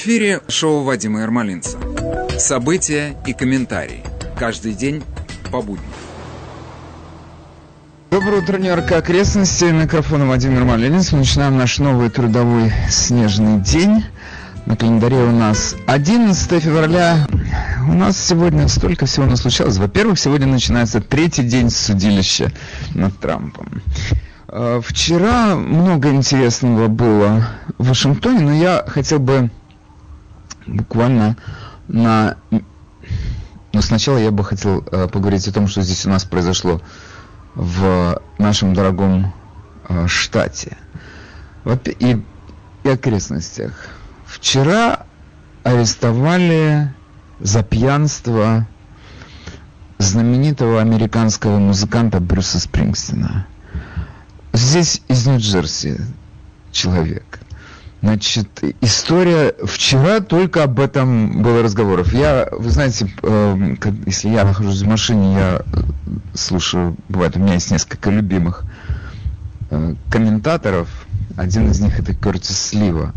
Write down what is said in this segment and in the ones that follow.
Эфире шоу Вадима Ермолинца. События и комментарии. Каждый день по будням. Доброе утро, Нью-Йорк, окрестности. Микрофон Владимир Малинец. Мы начинаем наш новый трудовой снежный день. На календаре у нас 11 февраля. У нас сегодня столько всего нас случалось. Во-первых, сегодня начинается третий день судилища над Трампом. Э, вчера много интересного было в Вашингтоне, но я хотел бы буквально на... Но сначала я бы хотел э, поговорить о том, что здесь у нас произошло в нашем дорогом э, штате и, и окрестностях. Вчера арестовали за пьянство знаменитого американского музыканта Брюса Спрингстина. Здесь из Нью-Джерси человек. Значит, история... Вчера только об этом было разговоров. Я, вы знаете, э, если я нахожусь в машине, я слушаю... Бывает, у меня есть несколько любимых э, комментаторов. Один из них это Кертис Слива.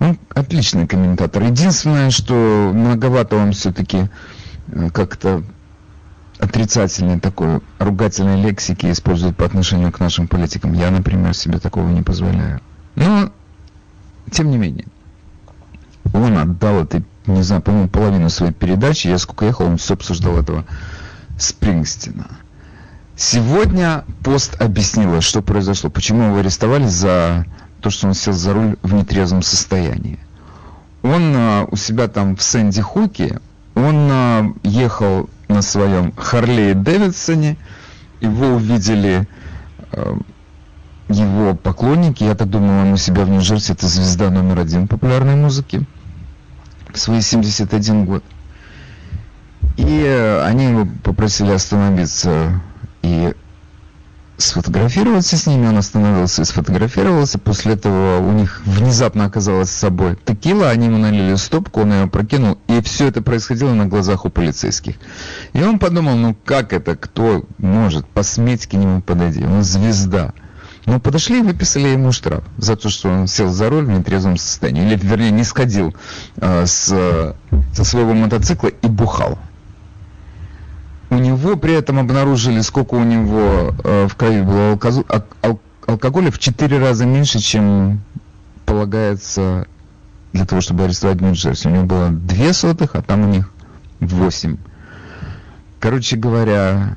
Он отличный комментатор. Единственное, что многовато он все-таки э, как-то отрицательной такой ругательной лексики использует по отношению к нашим политикам. Я, например, себе такого не позволяю. Но, тем не менее, он отдал это, не знаю, по-моему, половину своей передачи. Я сколько ехал, он все обсуждал этого Спрингстина. Сегодня пост объяснила, что произошло, почему его арестовали за то, что он сел за руль в нетрезвом состоянии. Он а, у себя там в Сэнди Хуке, он а, ехал на своем Харлее Дэвидсоне, его увидели а, его поклонники, я так думаю, он у себя в Нью-Джерси это звезда номер один популярной музыки в свои 71 год. И э, они его попросили остановиться и сфотографироваться с ними, он остановился и сфотографировался. После этого у них внезапно оказалось с собой текила, они ему налили стопку, он ее прокинул, и все это происходило на глазах у полицейских. И он подумал, ну как это, кто может посметь к нему подойти, он звезда. Ну, подошли и выписали ему штраф за то, что он сел за руль в нетрезвом состоянии. Или, вернее, не сходил э, с, со своего мотоцикла и бухал. У него при этом обнаружили, сколько у него э, в крови было алкозу, ал, алкоголя в 4 раза меньше, чем полагается для того, чтобы арестовать Нью-Джерси. У него было 2 сотых, а там у них 8. Короче говоря,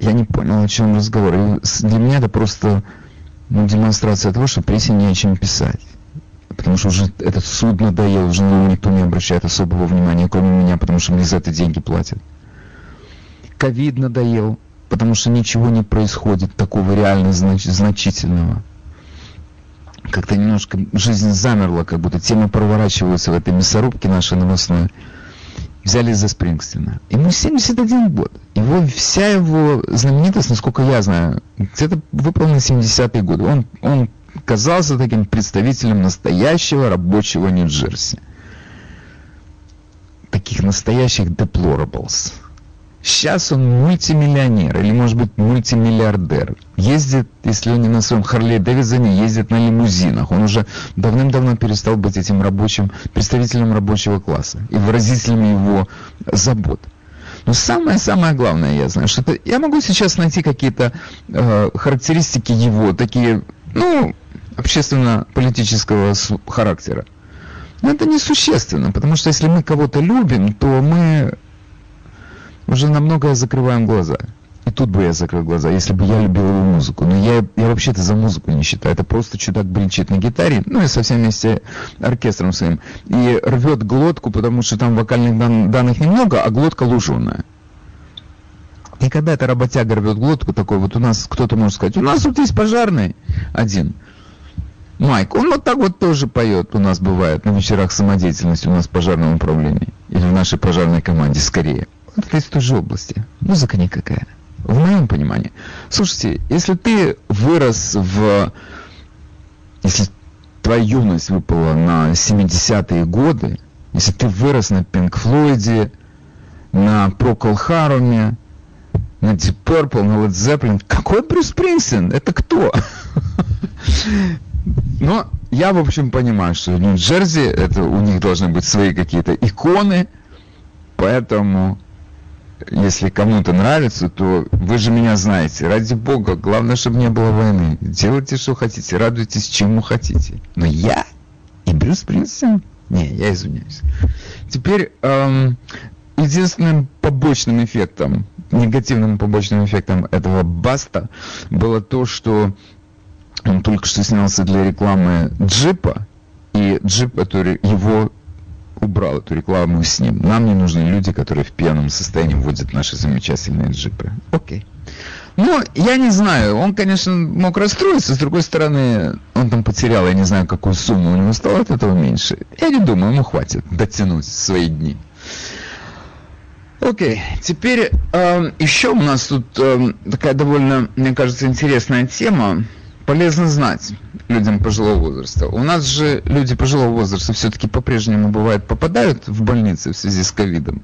я не понял, о чем разговор. И для меня это просто ну, демонстрация того, что прессе не о чем писать. Потому что уже этот суд надоел, уже никто не обращает особого внимания, кроме меня, потому что мне за это деньги платят ковид надоел, потому что ничего не происходит такого реально знач- значительного. Как-то немножко жизнь замерла, как будто тема проворачивается в этой мясорубке нашей новостной. Взяли за Спрингстина. Ему 71 год. Его, вся его знаменитость, насколько я знаю, где-то выполнена 70-е годы. Он, он казался таким представителем настоящего рабочего Нью-Джерси. Таких настоящих deplorables. Сейчас он мультимиллионер или, может быть, мультимиллиардер. Ездит, если он не на своем Харле Дэвидсоне, ездит на лимузинах. Он уже давным-давно перестал быть этим рабочим, представителем рабочего класса и выразителем его забот. Но самое-самое главное, я знаю, что это, я могу сейчас найти какие-то э, характеристики его, такие, ну, общественно-политического характера. Но это несущественно, потому что если мы кого-то любим, то мы уже на многое закрываем глаза. И тут бы я закрыл глаза, если бы я любил его музыку. Но я, я вообще-то за музыку не считаю. Это просто чудак бренчит на гитаре, ну и со всем вместе оркестром своим. И рвет глотку, потому что там вокальных дан, данных немного, а глотка луженая. И когда эта работяга рвет глотку, такой вот у нас, кто-то может сказать, у нас тут есть пожарный один. Майк, он вот так вот тоже поет, у нас бывает на вечерах самодеятельности у нас в пожарном управлении. Или в нашей пожарной команде скорее это из той же области. Музыка никакая. В моем понимании. Слушайте, если ты вырос в... Если твоя юность выпала на 70-е годы, если ты вырос на Пинк Флойде, на Прокол Харуме, на Deep Purple, на Led Zeppelin, какой Брюс Спрингстин? Это кто? Но я, в общем, понимаю, что Нью-Джерси, это у них должны быть свои какие-то иконы, поэтому если кому-то нравится, то вы же меня знаете. Ради бога, главное, чтобы не было войны. Делайте, что хотите, радуйтесь, чему хотите. Но я и Брюс Спрингстин? Не, я извиняюсь. Теперь эм, единственным побочным эффектом, негативным побочным эффектом этого баста было то, что он только что снялся для рекламы джипа, и джип, который его убрал эту рекламу с ним. Нам не нужны люди, которые в пьяном состоянии водят наши замечательные джипы. Окей. Ну, я не знаю, он, конечно, мог расстроиться, с другой стороны, он там потерял, я не знаю, какую сумму у него стало от этого меньше. Я не думаю, ему хватит дотянуть свои дни. Окей, теперь э, еще у нас тут э, такая довольно, мне кажется, интересная тема полезно знать людям пожилого возраста. У нас же люди пожилого возраста все-таки по-прежнему бывает попадают в больницы в связи с ковидом.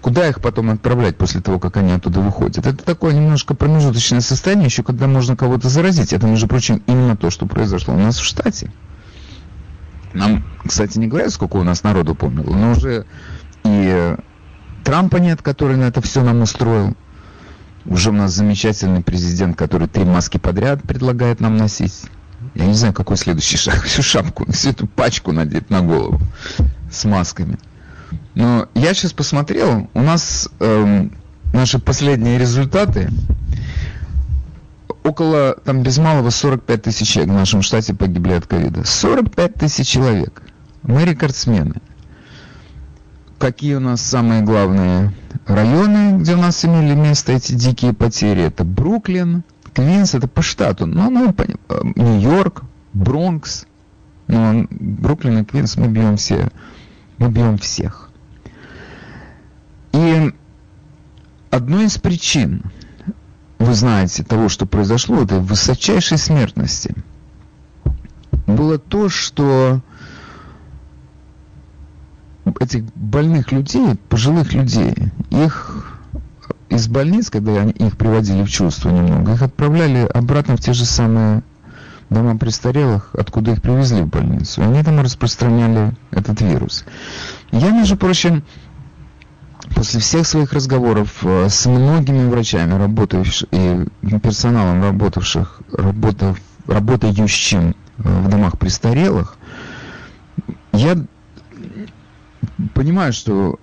Куда их потом отправлять после того, как они оттуда выходят? Это такое немножко промежуточное состояние, еще когда можно кого-то заразить. Это, между прочим, именно то, что произошло у нас в штате. Нам, кстати, не говорят, сколько у нас народу помнило, но уже и Трампа нет, который на это все нам устроил. Уже у нас замечательный президент, который три маски подряд предлагает нам носить. Я не знаю, какой следующий шаг. Всю шапку, всю эту пачку надеть на голову с масками. Но я сейчас посмотрел, у нас эм, наши последние результаты. Около, там без малого 45 тысяч человек в нашем штате погибли от ковида. 45 тысяч человек. Мы рекордсмены какие у нас самые главные районы, где у нас имели место эти дикие потери. Это Бруклин, Квинс, это по штату. Ну, ну, э, Нью-Йорк, Бронкс. Ну, Бруклин и Квинс мы бьем все. Мы бьем всех. И одной из причин, вы знаете, того, что произошло, этой высочайшей смертности, было то, что этих больных людей, пожилых людей, их из больниц, когда они их приводили в чувство немного, их отправляли обратно в те же самые дома престарелых, откуда их привезли в больницу. И они там распространяли этот вирус. Я, между прочим, после всех своих разговоров э, с многими врачами, работающими и персоналом, работавших, работав, работающим э, в домах престарелых, я понимаю, что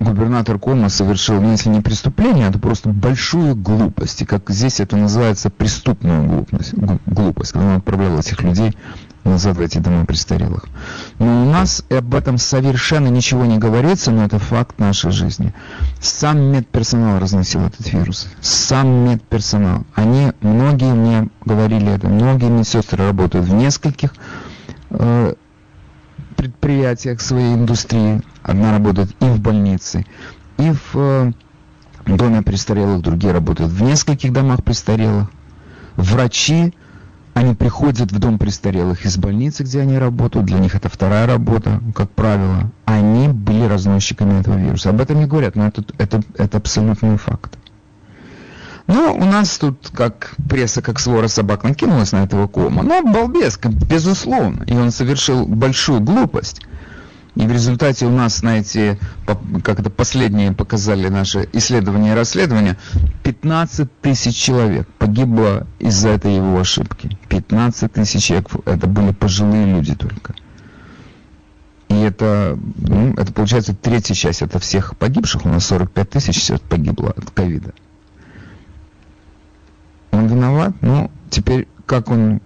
губернатор Кома совершил, ну, если не преступление, это просто большую глупость. И как здесь это называется преступную глупость, глупость когда он отправлял этих людей назад в эти дома престарелых. Но у нас об этом совершенно ничего не говорится, но это факт нашей жизни. Сам медперсонал разносил этот вирус. Сам медперсонал. Они, многие мне говорили это, многие медсестры работают в нескольких э, предприятиях своей индустрии. Одна работает и в больнице, и в э, доме престарелых, другие работают в нескольких домах престарелых. Врачи, они приходят в дом престарелых из больницы, где они работают, для них это вторая работа, как правило. Они были разносчиками этого вируса. Об этом не говорят, но это, это, это абсолютный факт. Ну, у нас тут как пресса, как свора собак накинулась на этого кома. Ну, балбес, безусловно. И он совершил большую глупость. И в результате у нас, знаете, как это последние показали наши исследования и расследования, 15 тысяч человек погибло из-за этой его ошибки. 15 тысяч человек, это были пожилые люди только. И это, ну, это получается третья часть, это всех погибших, у нас 45 тысяч погибло от ковида виноват. Ну, теперь, как он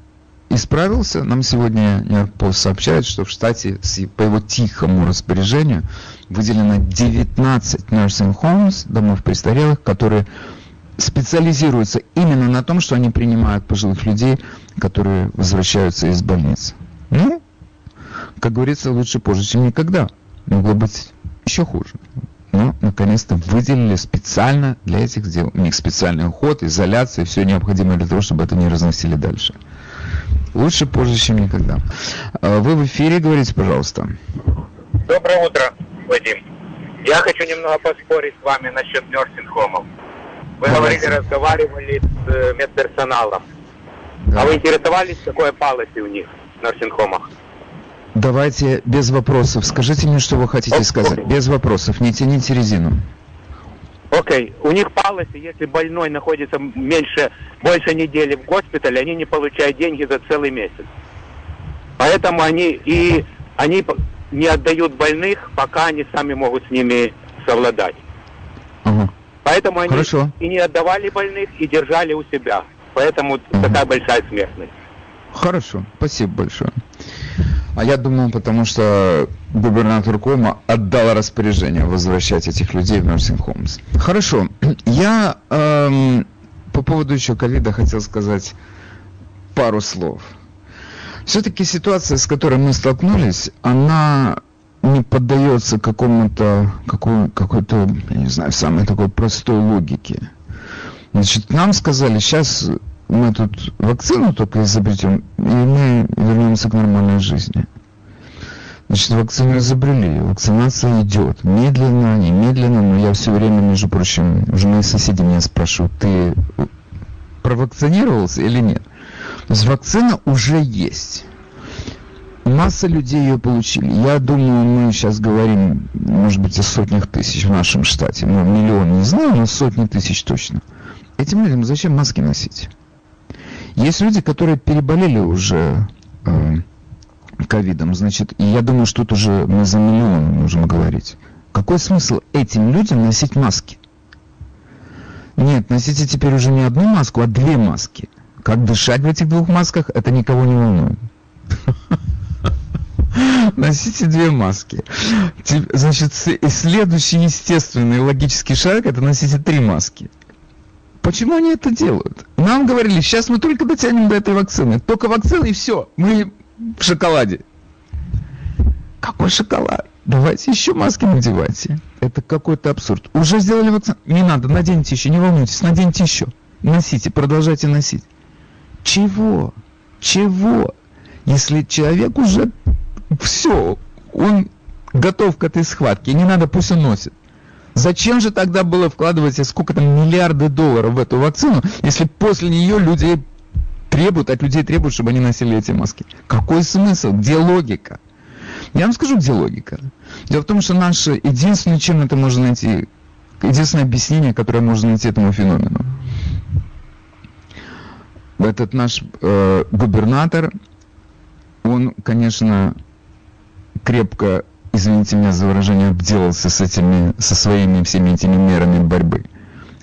исправился, нам сегодня Нью-Йорк Пост сообщает, что в штате по его тихому распоряжению выделено 19 nursing homes, домов престарелых, которые специализируются именно на том, что они принимают пожилых людей, которые возвращаются из больницы. Ну, как говорится, лучше позже, чем никогда. Могло быть еще хуже ну, наконец-то выделили специально для этих дел. У них специальный уход, изоляция, все необходимое для того, чтобы это не разносили дальше. Лучше позже, чем никогда. А, вы в эфире, говорите, пожалуйста. Доброе утро, Вадим. Я хочу немного поспорить с вами насчет нерсинг-хомов. Вы Давайте. говорили, разговаривали с э, медперсоналом. Да. А вы интересовались, какое палоси у них на Нарсинхомах? Давайте без вопросов. Скажите мне, что вы хотите О, сказать. Без вопросов. Не тяните резину. Окей. Okay. У них палоси, если больной находится меньше, больше недели в госпитале, они не получают деньги за целый месяц. Поэтому они и они не отдают больных, пока они сами могут с ними совладать. Ага. Поэтому они Хорошо. и не отдавали больных, и держали у себя. Поэтому ага. такая большая смертность. Хорошо, спасибо большое. А я думал, потому что губернатор Кома отдал распоряжение возвращать этих людей в Nursing Homes. Хорошо. Я эм, по поводу еще ковида хотел сказать пару слов. Все-таки ситуация, с которой мы столкнулись, она не поддается какому-то, какой, какой-то, я не знаю, самой такой простой логике. Значит, нам сказали, сейчас мы тут вакцину только изобретем, и мы вернемся к нормальной жизни. Значит, вакцину изобрели, вакцинация идет. Медленно, не медленно, но я все время, между прочим, уже мои соседи меня спрашивают, ты провакцинировался или нет? То есть вакцина уже есть. Масса людей ее получили. Я думаю, мы сейчас говорим, может быть, о сотнях тысяч в нашем штате. Ну, миллион не знаю, но сотни тысяч точно. Этим людям зачем маски носить? Есть люди, которые переболели уже э, ковидом, значит, и я думаю, что тут уже мы за миллион можем говорить. Какой смысл этим людям носить маски? Нет, носите теперь уже не одну маску, а две маски. Как дышать в этих двух масках, это никого не волнует. Носите две маски. Значит, следующий естественный логический шаг это носите три маски. Почему они это делают? Нам говорили, сейчас мы только дотянем до этой вакцины. Только вакцина и все. Мы в шоколаде. Какой шоколад? Давайте еще маски надевайте. Это какой-то абсурд. Уже сделали вакцину? Не надо, наденьте еще, не волнуйтесь, наденьте еще. Носите, продолжайте носить. Чего? Чего? Если человек уже все, он готов к этой схватке, не надо, пусть он носит. Зачем же тогда было вкладывать сколько там миллиарды долларов в эту вакцину, если после нее люди требуют, от людей требуют, чтобы они носили эти маски? Какой смысл? Где логика? Я вам скажу, где логика. Дело в том, что наше единственное, чем это можно найти, единственное объяснение, которое можно найти этому феномену, этот наш э, губернатор, он, конечно, крепко, извините меня за выражение, обделался с этими, со своими всеми этими мерами борьбы.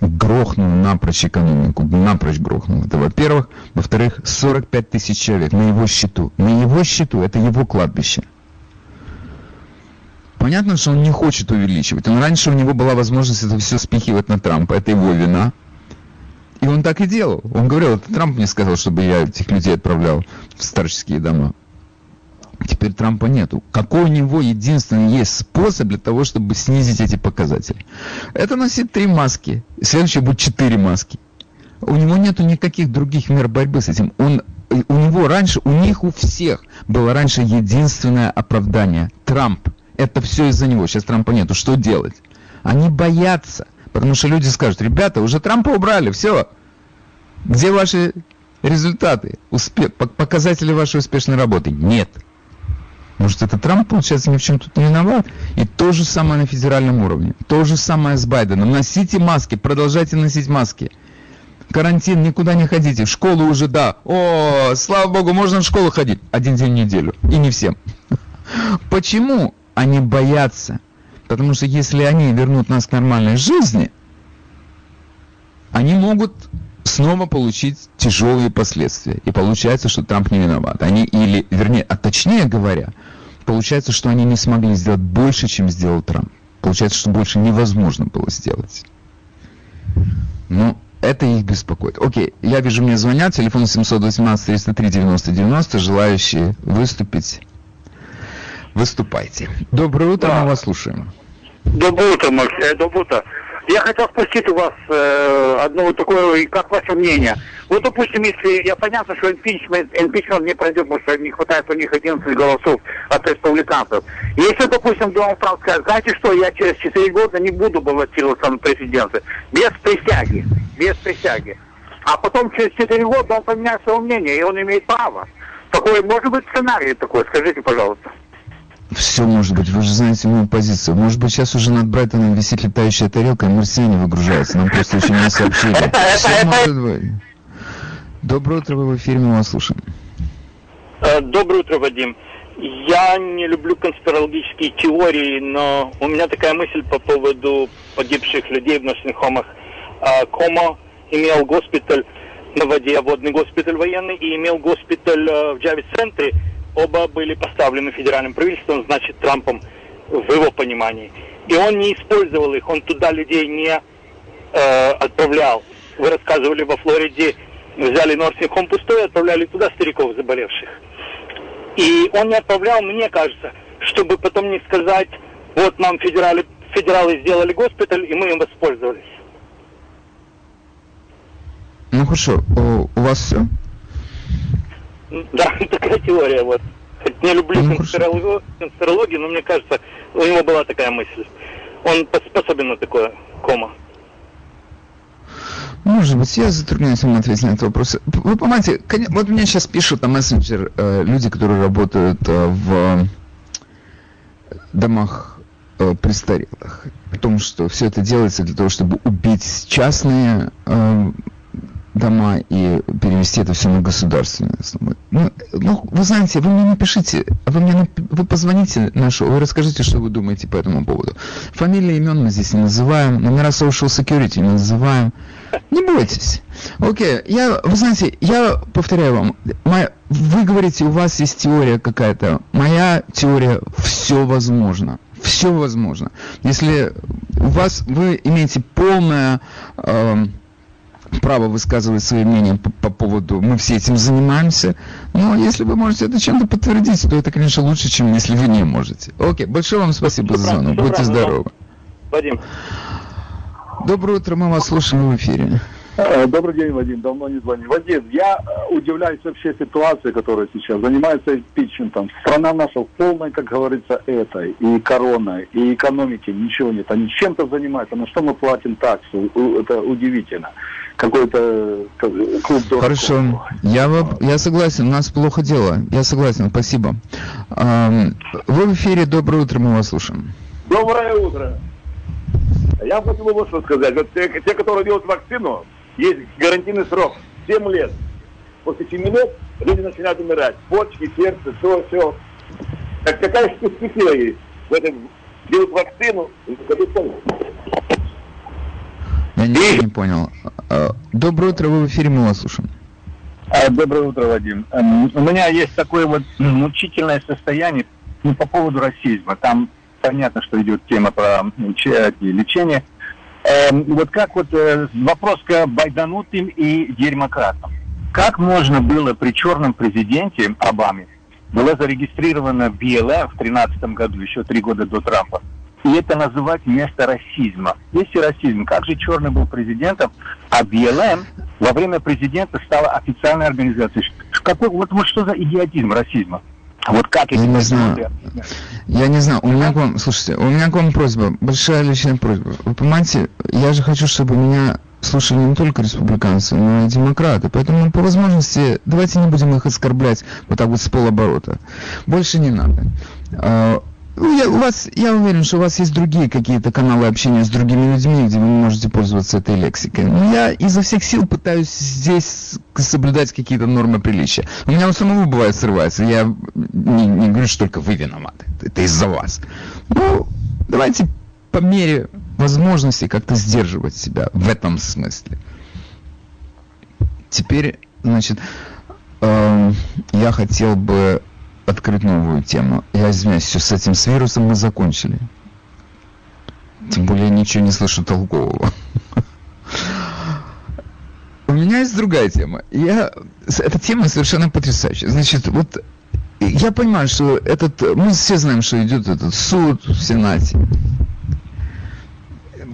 Грохнул напрочь экономику, напрочь грохнул. Это во-первых. Во-вторых, 45 тысяч человек на его счету. На его счету, это его кладбище. Понятно, что он не хочет увеличивать. Он раньше у него была возможность это все спихивать на Трампа. Это его вина. И он так и делал. Он говорил, это Трамп мне сказал, чтобы я этих людей отправлял в старческие дома. Теперь Трампа нету. Какой у него единственный есть способ для того, чтобы снизить эти показатели? Это носить три маски. Следующий будет четыре маски. У него нету никаких других мер борьбы с этим. Он, у него раньше, у них у всех было раньше единственное оправдание. Трамп. Это все из-за него. Сейчас Трампа нету. Что делать? Они боятся. Потому что люди скажут, ребята, уже Трампа убрали, все. Где ваши результаты, успех, показатели вашей успешной работы? Нет. Может, это Трамп, получается, ни в чем тут не виноват? И то же самое на федеральном уровне. То же самое с Байденом. Носите маски, продолжайте носить маски. Карантин, никуда не ходите. В школу уже, да. О, слава богу, можно в школу ходить. Один день в неделю. И не всем. Почему они боятся? Потому что если они вернут нас к нормальной жизни, они могут снова получить тяжелые последствия. И получается, что Трамп не виноват. Они или, вернее, а точнее говоря, получается, что они не смогли сделать больше, чем сделал Трамп. Получается, что больше невозможно было сделать. Ну, это их беспокоит. Окей, я вижу, мне звонят, телефон 718 303 90 90, желающие выступить. Выступайте. Доброе утро, да. мы вас слушаем. Доброе утро, Максим. Э, доброе утро. Я хотел спросить у вас э, одно вот такое, как ваше мнение. Вот, допустим, если я понятно, что импичмент, импичмент не пройдет, потому что не хватает у них 11 голосов от республиканцев. Если, допустим, Дональд Трамп скажет, знаете что, я через 4 года не буду баллотироваться на президенты. Без присяги. Без присяги. а потом через 4 года он поменяет свое мнение, и он имеет право. Такой, может быть, сценарий такой, скажите, пожалуйста. Все может быть. Вы же знаете мою позицию. Может быть, сейчас уже над Брайтоном висит летающая тарелка, и марсиане выгружаются. Нам просто еще не сообщили. Это- это- Всё это- может быть. Доброе утро, вы в эфире, мы вас слушаем. Э, Доброе утро, Вадим. Я не люблю конспирологические теории, но у меня такая мысль по поводу погибших людей в ночных хомах. А, Комо имел госпиталь на воде, водный госпиталь военный, и имел госпиталь э, в Джавис-центре. Оба были поставлены федеральным правительством, значит, Трампом, в его понимании. И он не использовал их, он туда людей не э, отправлял. Вы рассказывали, во Флориде взяли Норсинг Хом пустой отправляли туда стариков заболевших. И он не отправлял, мне кажется, чтобы потом не сказать, вот нам федерали, федералы сделали госпиталь, и мы им воспользовались. Ну хорошо, у, у вас все? Да, такая теория вот. Хоть не люблю Ну, конспирологию, конспирологию, но мне кажется, у него была такая мысль. Он пос- способен на такое кома. Может быть, я затрудняюсь вам ответить на этот вопрос. Вы понимаете, вот мне сейчас пишут на мессенджер э, люди, которые работают э, в домах э, престарелых, о том, что все это делается для того, чтобы убить частные э, дома и перевести это все на государственную основу. Ну, ну, вы знаете, вы мне напишите, вы мне вы позвоните нашу, вы расскажите, что вы думаете по этому поводу. Фамилии, имен мы здесь не называем, номера social security не называем. Не бойтесь. Окей, я, вы знаете, я повторяю вам, моя- вы говорите, у вас есть теория какая-то. Моя теория, все возможно. Все возможно. Если у вас, вы имеете полное эм, право высказывать свое мнение по, по поводу, мы все этим занимаемся, но если вы можете это чем-то подтвердить, то это, конечно, лучше, чем если вы не можете. Окей, большое вам спасибо за звонок, будьте здоровы. Вадим, Доброе утро, мы вас слушаем в эфире. Э, Добрый день, Вадим. Давно не звонил. Вадим, я э, удивляюсь вообще ситуации, которая сейчас занимается импичментом. Страна наша в полной, как говорится, этой. И короной, и экономики ничего нет. Они чем-то занимаются. На что мы платим таксу? Это удивительно. Какой-то э, клуб дураков. Хорошо, я, во- я согласен, у нас плохо дело. Я согласен, спасибо. Вы в эфире, доброе утро, мы вас слушаем. Доброе утро. Я хотел бы вот что сказать. Вот те, те, которые делают вакцину, есть гарантийный срок 7 лет. После 7 лет люди начинают умирать. Почки, сердце, все, все. Так какая же перспектива есть в этом делают вакцину и дадут помощь? Я ничего не понял. А, Доброе утро, вы в эфире, мы вас слушаем. А, Доброе утро, Вадим. Эм, У меня есть такое вот мучительное состояние ну, по поводу расизма. Там понятно, что идет тема про лечение. Эм, Вот как вот э, вопрос к байданутым и демократам. Как можно было при черном президенте Обаме было зарегистрировано БЛМ в 2013 году, еще три года до Трампа, и это называть место расизма. Если расизм, как же черный был президентом, а БЛМ во время президента стала официальной организацией. Какой, вот, вот что за идиотизм расизма? Вот как Я не знаю. Я не знаю, у меня к вам, слушайте, у меня к вам просьба, большая личная просьба. Вы понимаете, я же хочу, чтобы меня слушали не только республиканцы, но и демократы. Поэтому по возможности давайте не будем их оскорблять вот так вот с полоборота. Больше не надо. Ну, я, у вас, я уверен, что у вас есть другие какие-то каналы общения с другими людьми, где вы можете пользоваться этой лексикой. Но я изо всех сил пытаюсь здесь соблюдать какие-то нормы приличия. У меня у самого бывает срывается. Я не, не говорю, что только вы виноваты. Это из-за вас. Ну, давайте по мере возможности как-то сдерживать себя в этом смысле. Теперь, значит, эм, я хотел бы открыть новую тему. Я извиняюсь, все с этим с вирусом мы закончили. Тем более я ничего не слышу толкового. У меня есть другая тема. Я... Эта тема совершенно потрясающая. Значит, вот я понимаю, что этот... Мы все знаем, что идет этот суд в Сенате.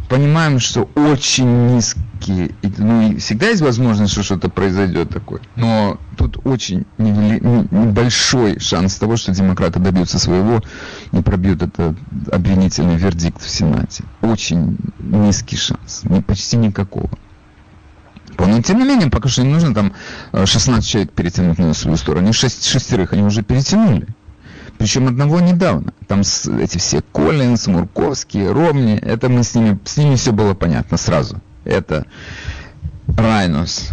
Понимаем, что очень низкие... Ну, и всегда есть возможность, что что-то произойдет такое. Но тут очень небольшой шанс того, что демократы добьются своего и пробьют этот обвинительный вердикт в Сенате. Очень низкий шанс. Почти никакого. Но тем не менее, пока что им нужно там 16 э, человек перетянуть на свою сторону. Они шесть, шестерых они уже перетянули. Причем одного недавно. Там эти все Коллинс, Мурковский, Ромни. Это мы с ними, с ними все было понятно сразу. Это Райнос.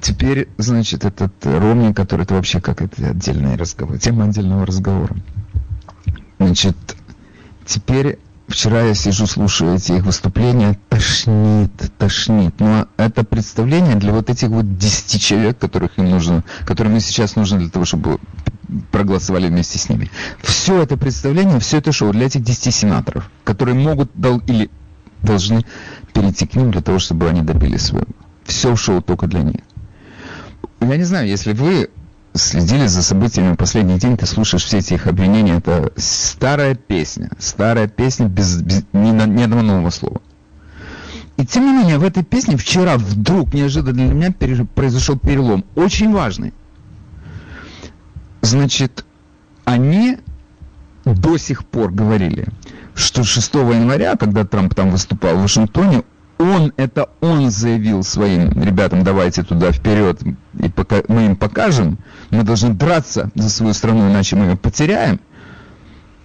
Теперь, значит, этот Ромни, который это вообще как это отдельный разговор, тема отдельного разговора. Значит, теперь вчера я сижу, слушаю эти их выступления, тошнит, тошнит. Но это представление для вот этих вот 10 человек, которых им нужно, которым сейчас нужно для того, чтобы проголосовали вместе с ними. Все это представление, все это шоу для этих 10 сенаторов, которые могут дол, или должны перейти к ним для того, чтобы они добились своего. Все шоу только для них. Я не знаю, если вы следили за событиями последний день, ты слушаешь все эти их обвинения, это старая песня, старая песня без, без ни, ни одного нового слова. И тем не менее, в этой песне вчера вдруг неожиданно для меня произошел перелом, очень важный. Значит, они до сих пор говорили, что 6 января, когда Трамп там выступал в Вашингтоне, он, это он заявил своим ребятам, давайте туда вперед, и пока, мы им покажем, мы должны драться за свою страну, иначе мы ее потеряем.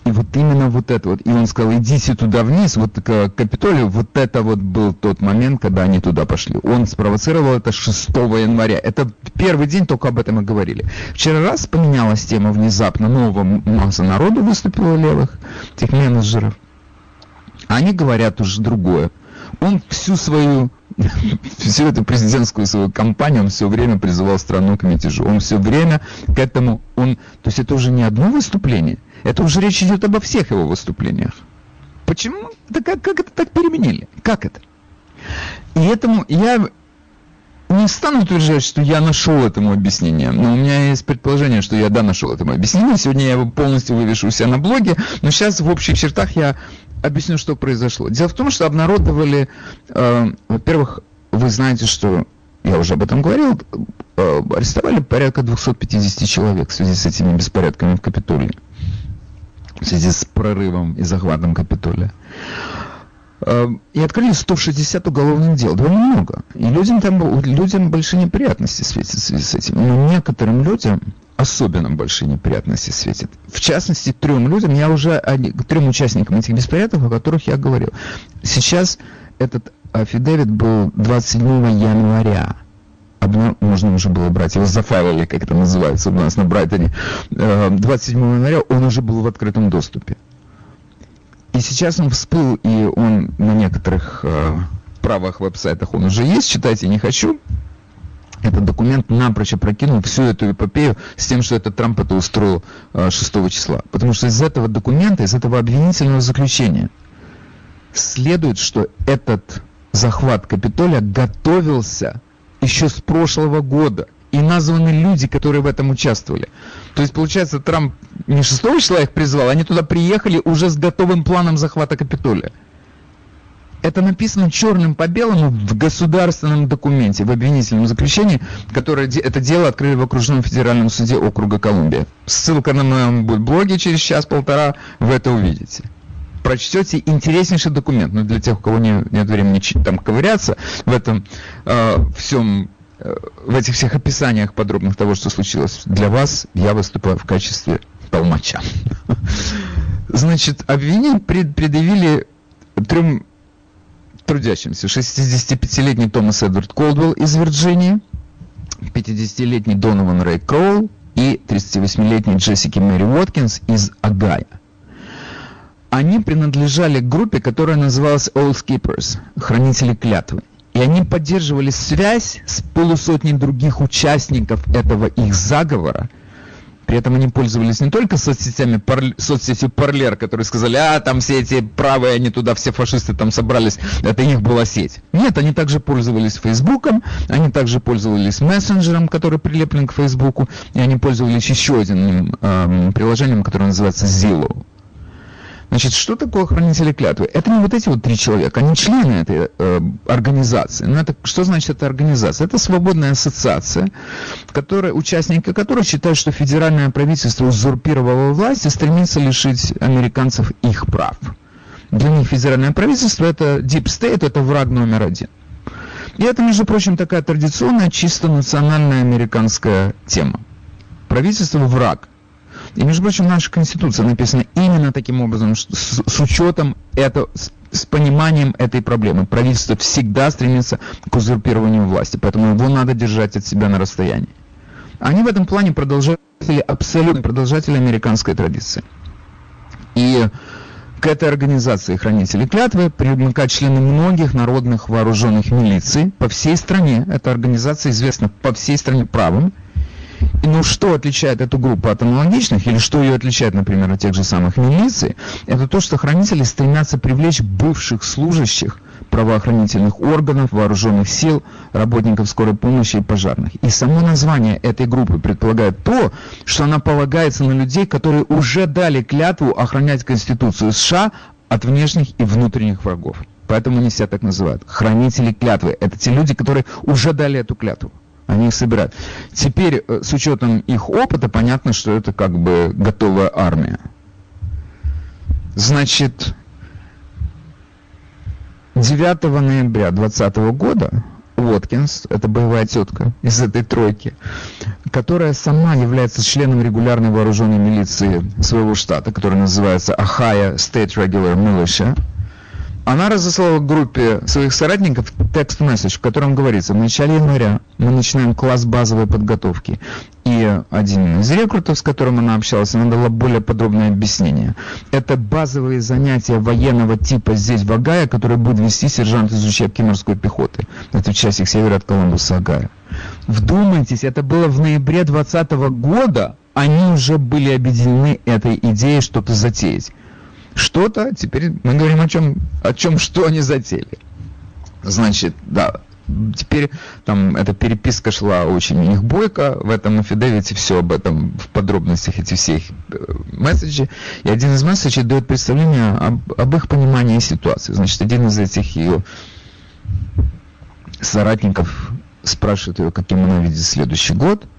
И вот именно вот это вот, и он сказал, идите туда вниз, вот к Капитолию, вот это вот был тот момент, когда они туда пошли. Он спровоцировал это 6 января. Это первый день только об этом и говорили. Вчера раз поменялась тема внезапно, нового масса народу выступила левых, тех менеджеров. Они говорят уже другое он всю свою всю эту президентскую свою кампанию, он все время призывал страну к мятежу. Он все время к этому, он, то есть это уже не одно выступление, это уже речь идет обо всех его выступлениях. Почему? Да как, как это так переменили? Как это? И этому я не стану утверждать, что я нашел этому объяснение, но у меня есть предположение, что я да нашел этому объяснение. Сегодня я его полностью вывешу у себя на блоге, но сейчас в общих чертах я объясню, что произошло. Дело в том, что обнародовали, э, во-первых, вы знаете, что я уже об этом говорил, э, арестовали порядка 250 человек в связи с этими беспорядками в Капитолии, в связи с прорывом и захватом Капитолия. Э, и открыли 160 уголовных дел, довольно много. И людям там людям большие неприятности в связи с этим. Но некоторым людям особенно большие неприятности светит. В частности, трем людям, я уже, трем участникам этих беспорядков, о которых я говорил. Сейчас этот афидевит был 27 января. Одно можно уже было брать, его зафайлили, как это называется у нас на Брайтоне. 27 э, января он уже был в открытом доступе. И сейчас он всплыл, и он на некоторых э, правых веб-сайтах он уже есть, читайте не хочу этот документ напрочь опрокинул всю эту эпопею с тем, что этот Трамп это устроил 6 э, числа. Потому что из этого документа, из этого обвинительного заключения следует, что этот захват Капитолия готовился еще с прошлого года. И названы люди, которые в этом участвовали. То есть, получается, Трамп не 6 числа их призвал, они туда приехали уже с готовым планом захвата Капитолия. Это написано черным по белому в государственном документе, в обвинительном заключении, которое это дело открыли в окружном федеральном суде округа Колумбия. Ссылка на моем блоге через час-полтора, вы это увидите. Прочтете интереснейший документ, но для тех, у кого не, нет времени там ковыряться в этом э, всем э, в этих всех описаниях подробных того, что случилось, для вас я выступаю в качестве толмача. Значит, обвинение предъявили трем трудящимся. 65-летний Томас Эдвард Колдвелл из Вирджинии, 50-летний Донован Рэй Кроул и 38-летний Джессики Мэри Уоткинс из Агая. Они принадлежали группе, которая называлась Oath Keepers, хранители клятвы. И они поддерживали связь с полусотней других участников этого их заговора – при этом они пользовались не только соцсетями, пар, соцсетью Парлер, которые сказали, а там все эти правые, они туда, все фашисты там собрались, это их была сеть. Нет, они также пользовались Фейсбуком, они также пользовались мессенджером, который прилеплен к Фейсбуку, и они пользовались еще одним э, приложением, которое называется Zillow. Значит, что такое хранители клятвы? Это не вот эти вот три человека, они члены этой э, организации. Но это, что значит эта организация? Это свободная ассоциация, которая, участники которой считают, что федеральное правительство узурпировало власть и стремится лишить американцев их прав. Для них федеральное правительство это deep state, это враг номер один. И это, между прочим, такая традиционная, чисто национальная американская тема. Правительство враг. И, между прочим, наша Конституция написана именно таким образом, с, с учетом этого, с, с пониманием этой проблемы. Правительство всегда стремится к узурпированию власти, поэтому его надо держать от себя на расстоянии. Они в этом плане продолжатели, абсолютно продолжатели американской традиции. И к этой организации хранителей клятвы примыкают члены многих народных вооруженных милиций по всей стране. Эта организация известна по всей стране правым. Ну что отличает эту группу от аналогичных, или что ее отличает, например, от тех же самых милиций, это то, что хранители стремятся привлечь бывших служащих правоохранительных органов, вооруженных сил, работников скорой помощи и пожарных. И само название этой группы предполагает то, что она полагается на людей, которые уже дали клятву охранять Конституцию США от внешних и внутренних врагов. Поэтому они себя так называют. Хранители клятвы. Это те люди, которые уже дали эту клятву. Они их собирают. Теперь, э, с учетом их опыта, понятно, что это как бы готовая армия. Значит, 9 ноября 2020 года Уоткинс, это боевая тетка из этой тройки, которая сама является членом регулярной вооруженной милиции своего штата, которая называется Ohio State Regular Militia, она разослала группе своих соратников текст-месседж, в котором говорится, в начале января мы начинаем класс базовой подготовки. И один из рекрутов, с которым она общалась, она дала более подробное объяснение. Это базовые занятия военного типа здесь, в Агае, которые будет вести сержант из учебки морской пехоты. Это в часик севера от Колумбуса, Агая. Вдумайтесь, это было в ноябре 2020 года, они уже были объединены этой идеей что-то затеять что-то, теперь мы говорим о чем, о чем что они затели. Значит, да, теперь там эта переписка шла очень у них бойко, в этом афидевите все об этом в подробностях, эти все их э, месседжи. И один из месседжей дает представление об, об их понимании ситуации. Значит, один из этих ее соратников спрашивает ее, каким она видит следующий год –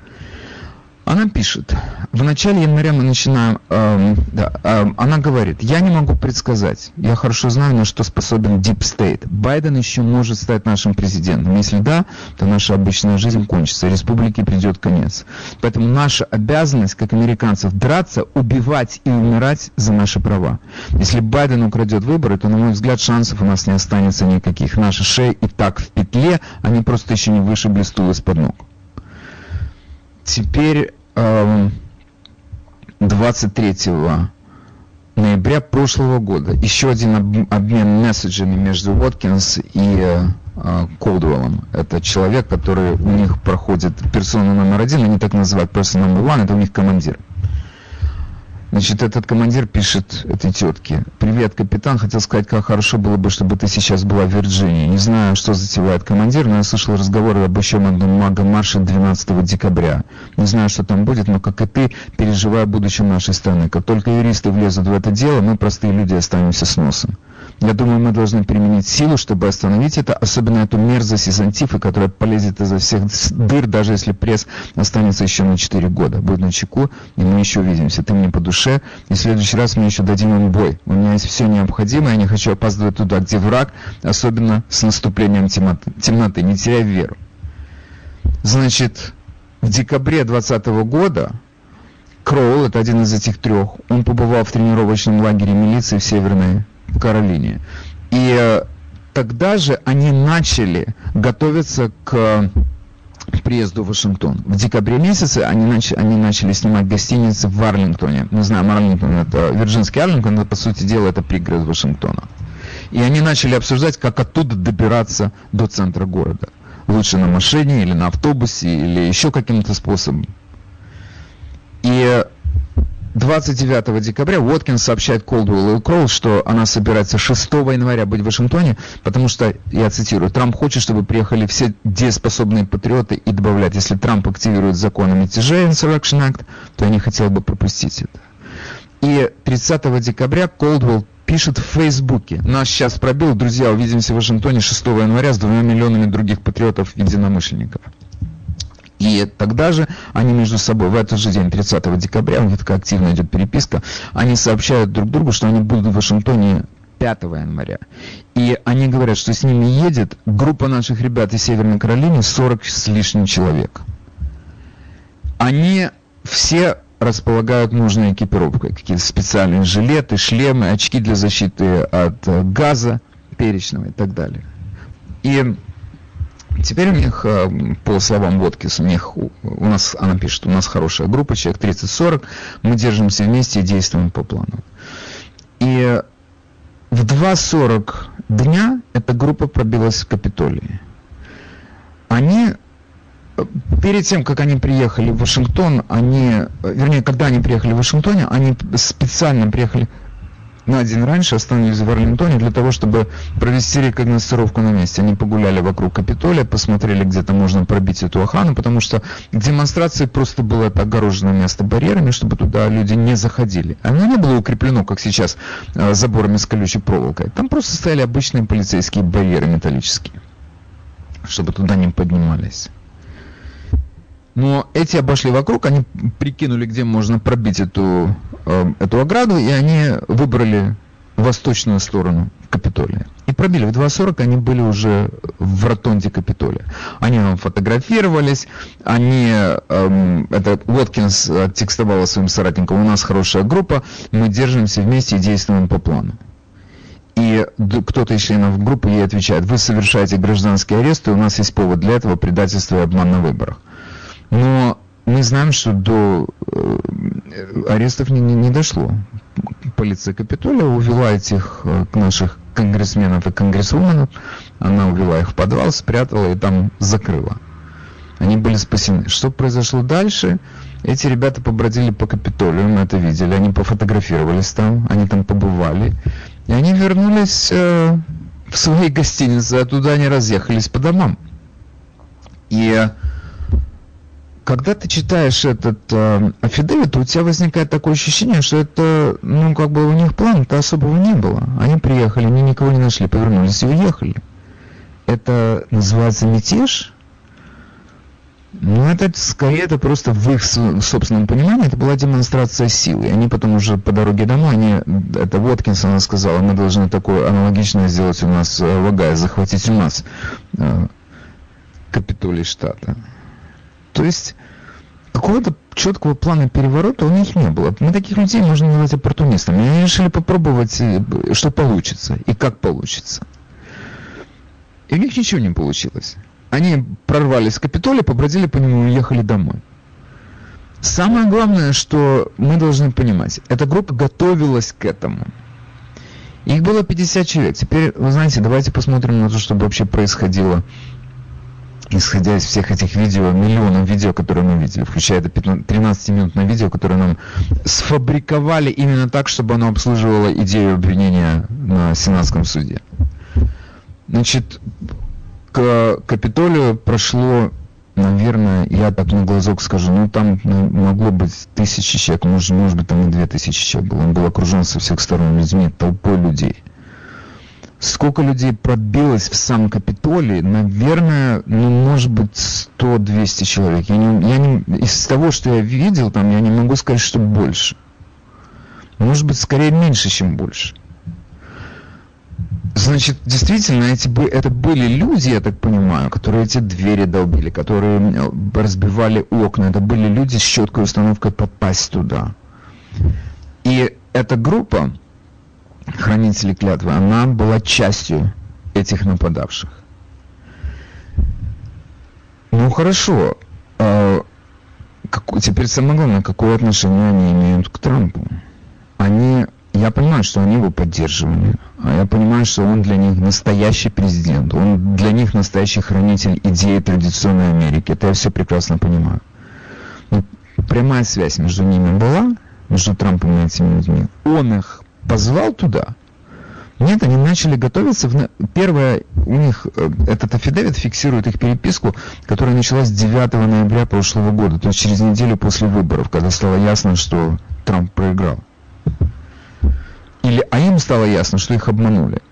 она пишет, в начале января мы начинаем, эм, да, эм, она говорит, я не могу предсказать, я хорошо знаю, на что способен Deep State. Байден еще может стать нашим президентом. Если да, то наша обычная жизнь кончится, республике придет конец. Поэтому наша обязанность, как американцев, драться, убивать и умирать за наши права. Если Байден украдет выборы, то, на мой взгляд, шансов у нас не останется никаких. Наши шеи и так в петле, они просто еще не вышибли стул из-под ног. Теперь 23 эм, ноября прошлого года еще один обмен месседжами между Уоткинс и Колдуэллом. Это человек, который у них проходит персону номер один, они так называют персону номер один, это у них командир. Значит, этот командир пишет этой тетке. «Привет, капитан. Хотел сказать, как хорошо было бы, чтобы ты сейчас была в Вирджинии. Не знаю, что затевает командир, но я слышал разговоры об еще одном мага-марше 12 декабря. Не знаю, что там будет, но, как и ты, переживаю будущее нашей страны. Как только юристы влезут в это дело, мы, простые люди, останемся с носом». Я думаю, мы должны применить силу, чтобы остановить это, особенно эту мерзость из антифы, которая полезет изо всех дыр, даже если пресс останется еще на 4 года. Будь на чеку, и мы еще увидимся. Ты мне по душе, и в следующий раз мы еще дадим им бой. У меня есть все необходимое, я не хочу опаздывать туда, где враг, особенно с наступлением темноты. Не теряй веру. Значит, в декабре 2020 года Кроул, это один из этих трех, он побывал в тренировочном лагере милиции в Северной Каролине. И э, тогда же они начали готовиться к приезду в Вашингтон. В декабре месяце они, нач они начали снимать гостиницы в Арлингтоне. Не знаю, Арлингтон это Вирджинский Арлингтон, но по сути дела это пригород Вашингтона. И они начали обсуждать, как оттуда добираться до центра города. Лучше на машине или на автобусе или еще каким-то способом. И 29 декабря Уоткинс сообщает Колдуэллу и Кроу, что она собирается 6 января быть в Вашингтоне, потому что, я цитирую, Трамп хочет, чтобы приехали все дееспособные патриоты и добавлять, если Трамп активирует закон о мятеже Insurrection Act, то я не хотел бы пропустить это. И 30 декабря Колдуэлл пишет в Фейсбуке. Нас сейчас пробил, друзья, увидимся в Вашингтоне 6 января с двумя миллионами других патриотов-единомышленников. И тогда же они между собой, в этот же день, 30 декабря, у них такая активная идет переписка, они сообщают друг другу, что они будут в Вашингтоне 5 января. И они говорят, что с ними едет группа наших ребят из Северной Каролины 40 с лишним человек. Они все располагают нужной экипировкой. Какие-то специальные жилеты, шлемы, очки для защиты от э, газа перечного и так далее. И теперь у них, э, по словам Воткис, у них, у нас, она пишет, у нас хорошая группа, человек 30-40, мы держимся вместе и действуем по плану. И в 2.40 дня эта группа пробилась в Капитолии. Они перед тем, как они приехали в Вашингтон, они, вернее, когда они приехали в Вашингтоне, они специально приехали на день раньше, остановились в Арлингтоне для того, чтобы провести рекогностировку на месте. Они погуляли вокруг Капитолия, посмотрели, где-то можно пробить эту охрану, потому что демонстрации просто было это огороженное место барьерами, чтобы туда люди не заходили. Оно не было укреплено, как сейчас, э, заборами с колючей проволокой. Там просто стояли обычные полицейские барьеры металлические, чтобы туда не поднимались. Но эти обошли вокруг, они прикинули, где можно пробить эту, э, эту ограду, и они выбрали восточную сторону Капитолия. И пробили. В 2.40 они были уже в ротонде Капитолия. Они там фотографировались, они, эм, это Уоткинс текстовала своим соратникам, у нас хорошая группа, мы держимся вместе и действуем по плану. И кто-то из членов группы ей отвечает, вы совершаете гражданский арест, и у нас есть повод для этого предательства и обман на выборах. Но мы знаем, что до э, арестов не, не, не дошло. Полиция Капитолия увела этих э, наших конгрессменов и конгрессвуменов, она увела их в подвал, спрятала и там закрыла. Они были спасены. Что произошло дальше? Эти ребята побродили по Капитолию, мы это видели, они пофотографировались там, они там побывали, и они вернулись э, в свои гостиницы, оттуда они разъехались по домам. И когда ты читаешь этот э, афидевит, у тебя возникает такое ощущение, что это, ну, как бы у них плана-то особого не было. Они приехали, они никого не нашли, повернулись и уехали. Это называется мятеж? Ну, это скорее это просто в их собственном понимании, это была демонстрация силы. Они потом уже по дороге домой, они, это Воткинс, она сказала, мы должны такое аналогичное сделать у нас в Огайо, захватить у нас э, Капитолий штата. То есть какого-то четкого плана переворота у них не было. Мы таких людей можно назвать оппортунистами. Они решили попробовать, э, что получится и как получится. И у них ничего не получилось. Они прорвались в Капитолий, побродили по нему и уехали домой. Самое главное, что мы должны понимать, эта группа готовилась к этому. Их было 50 человек. Теперь, вы знаете, давайте посмотрим на то, что вообще происходило исходя из всех этих видео, миллионов видео, которые мы видели, включая это 13-минутное видео, которое нам сфабриковали именно так, чтобы оно обслуживало идею обвинения на Сенатском суде. Значит, к Капитолию прошло, наверное, я так на глазок скажу, ну там ну, могло быть тысячи человек, может, может быть там и две тысячи человек было. Он был окружен со всех сторон людьми, толпой людей сколько людей пробилось в сам Капитолий, наверное, ну, может быть, 100-200 человек. Я не, я не, из того, что я видел там, я не могу сказать, что больше. Может быть, скорее меньше, чем больше. Значит, действительно, эти, это были люди, я так понимаю, которые эти двери долбили, которые разбивали окна. Это были люди с четкой установкой попасть туда. И эта группа, хранители клятвы, она была частью этих нападавших. Ну хорошо, а, как, теперь самое главное, какое отношение они имеют к Трампу? Они, я понимаю, что они его поддерживали, а я понимаю, что он для них настоящий президент, он для них настоящий хранитель идеи традиционной Америки. Это я все прекрасно понимаю. Но прямая связь между ними была, между Трампом и этими людьми. Он их позвал туда. Нет, они начали готовиться. Первое, у них э, этот афидевит фиксирует их переписку, которая началась 9 ноября прошлого года, то есть через неделю после выборов, когда стало ясно, что Трамп проиграл. Или, а им стало ясно, что их обманули.